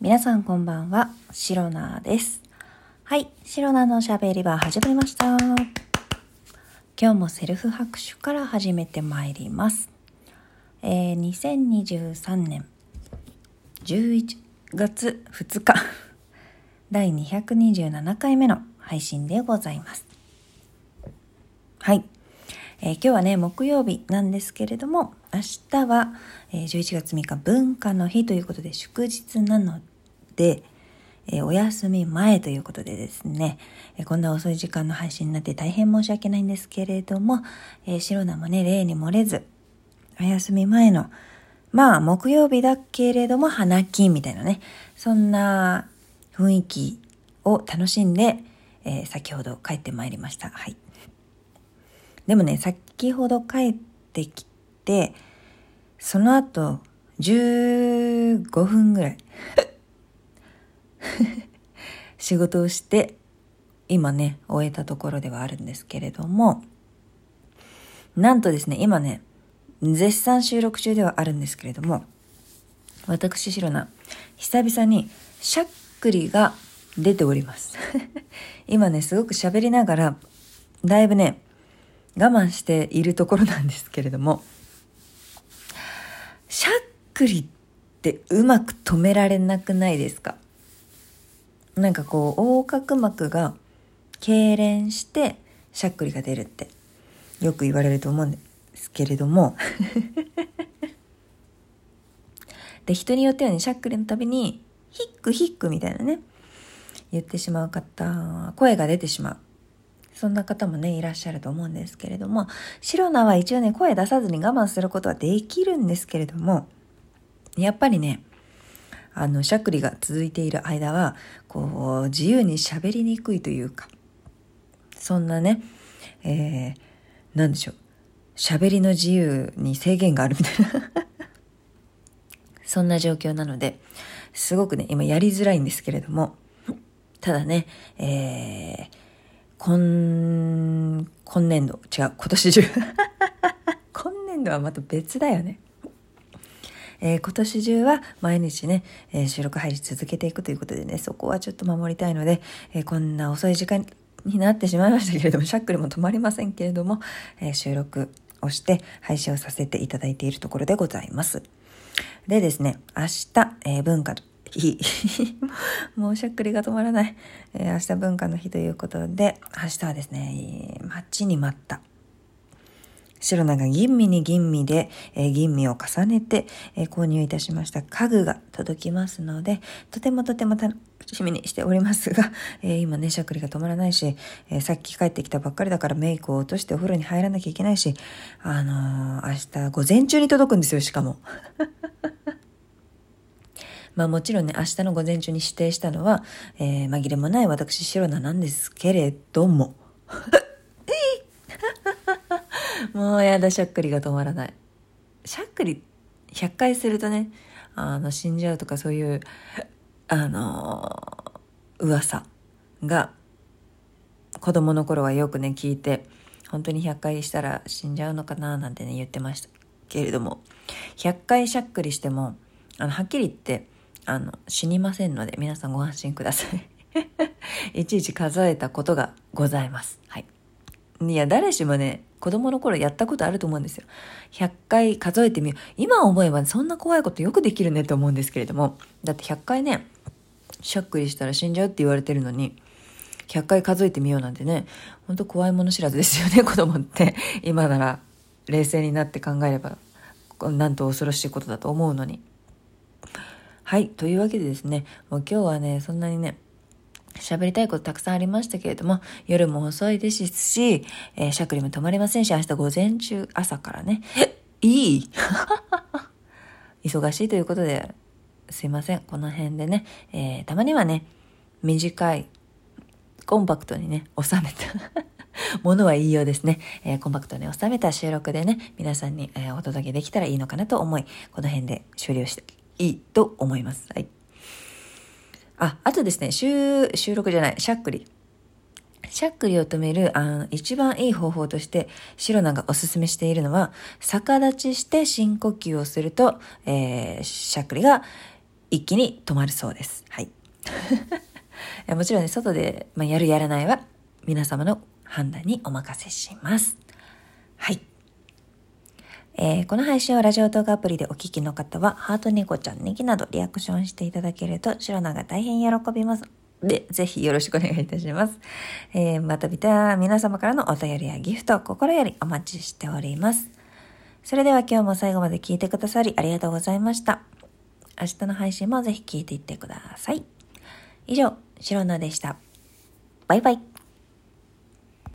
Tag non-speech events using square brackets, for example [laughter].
皆さんこんばんは、シロナです。はい、シロナのしゃべり場始まりました。今日もセルフ拍手から始めてまいります。えー、2023年11月2日、第227回目の配信でございます。はい。えー今日はね、木曜日なんですけれども、明日は、えー11月3日文化の日ということで祝日なのでで、えお休み前ということでですね、えこんな遅い時間の配信になって大変申し訳ないんですけれども、えー、白菜もね、例に漏れず、お休み前の、まあ、木曜日だけれども、花金みたいなね、そんな雰囲気を楽しんで、えー先ほど帰ってまいりました。はい。でもね、先ほど帰ってきて、その後、15分ぐらい、[laughs] 仕事をして、今ね、終えたところではあるんですけれども、なんとですね、今ね、絶賛収録中ではあるんですけれども、私、シロナ、久々にしゃっくりが出ております。[laughs] 今ね、すごく喋りながら、だいぶね、我慢しているところなんですけれども、しゃっくりってうまく止められなくないですか？なんかこう、横隔膜が痙攣してしゃっくりが出るってよく言われると思うんですけれども、[laughs] で、人によってはね、しゃっくりのたびに、ヒックヒックみたいなね、言ってしまう方、声が出てしまう。そんな方もね、いらっしゃると思うんですけれども、シロナは一応ね、声出さずに我慢することはできるんですけれども、やっぱりね、あの、しゃっくりが続いている間は、こう、自由に喋りにくいというか、そんなね、えー、なんでしょう、喋りの自由に制限があるみたいな、[laughs] そんな状況なので、すごくね、今やりづらいんですけれども、ただね、えー、今、今年度、違う、今年中。[laughs] 今年度はまた別だよね。えー今年中は毎日ね、えー収録入り続けていくということでね、そこはちょっと守りたいので、えーこんな遅い時間になってしまいましたけれども、しゃっくりも止まりませんけれども、え収録をして配信をさせていただいているところでございます。でですね、明日、え文化の日。[laughs] もうしゃっくりが止まらない。えー明日文化の日ということで、明日はですね、待ちに待った。白菜が吟味に吟味で、えー吟味を重ねて、えー購入いたしました家具が届きますので、とてもとても楽しみにしておりますが、[laughs] えー今ね、しゃくりが止まらないし、えさっき帰ってきたばっかりだからメイクを落としてお風呂に入らなきゃいけないし、あの明日午前中に届くんですよ、しかも。[laughs] まあもちろんね、明日の午前中に指定したのは、え紛れもない私、シロナなんですけれども。[laughs] もうやだ、しゃっくりが止まらない。しゃっくり100回するとね、あの、死んじゃうとかそういう、あのー噂が、子供の頃はよくね、聞いて、本当に100回したら死んじゃうのかななんてね、言ってましたけれども、100回しゃっくりしても、あの、はっきり言って、あの、死にませんので、皆さんご安心ください。[laughs] いちいち数えたことがございます。はい。いや、誰しもね、子供の頃やったことあると思うんですよ。100回数えてみよう。今思えばそんな怖いことよくできるねと思うんですけれども、だって100回ね、しゃっくりしたら死んじゃうって言われてるのに、100回数えてみようなんてね、ほんと怖いもの知らずですよね、[laughs] 子供って。今なら冷静になって考えれば、なんと恐ろしいことだと思うのに。はい。というわけでですね、もう今日はね、そんなにね、喋りたいことたくさんありましたけれども、夜も遅いですし、えーしゃくりも止まりませんし、明日午前中、朝からね、いい [laughs] 忙しいということで、すいません。この辺でね、えーたまにはね、短い、コンパクトにね、収めた。[laughs] ものはいいようですね。えーコンパクトに収めた収録でね、皆さんに、えお届けできたらいいのかなと思い、この辺で終了していいと思います。はい。あ、あとですね、収、録じゃない、しゃっくり。しゃっくりを止める、あ、一番いい方法として、シロナがおすすめしているのは、逆立ちして深呼吸をすると、えー、しゃっくりが一気に止まるそうです。はい。[laughs] もちろんね、外で、まあ、やるやらないは皆様の判断にお任せします。はい。えー、この配信をラジオ動画アプリでお聞きの方は、ハートニコちゃん、ネギなどリアクションしていただけると、シロナが大変喜びます。で、ぜひよろしくお願いいたします。えー、またまた皆様からのお便りやギフト、心よりお待ちしております。それでは今日も最後まで聞いてくださりありがとうございました。明日の配信もぜひ聞いていってください。以上、シロナでした。バイバイ。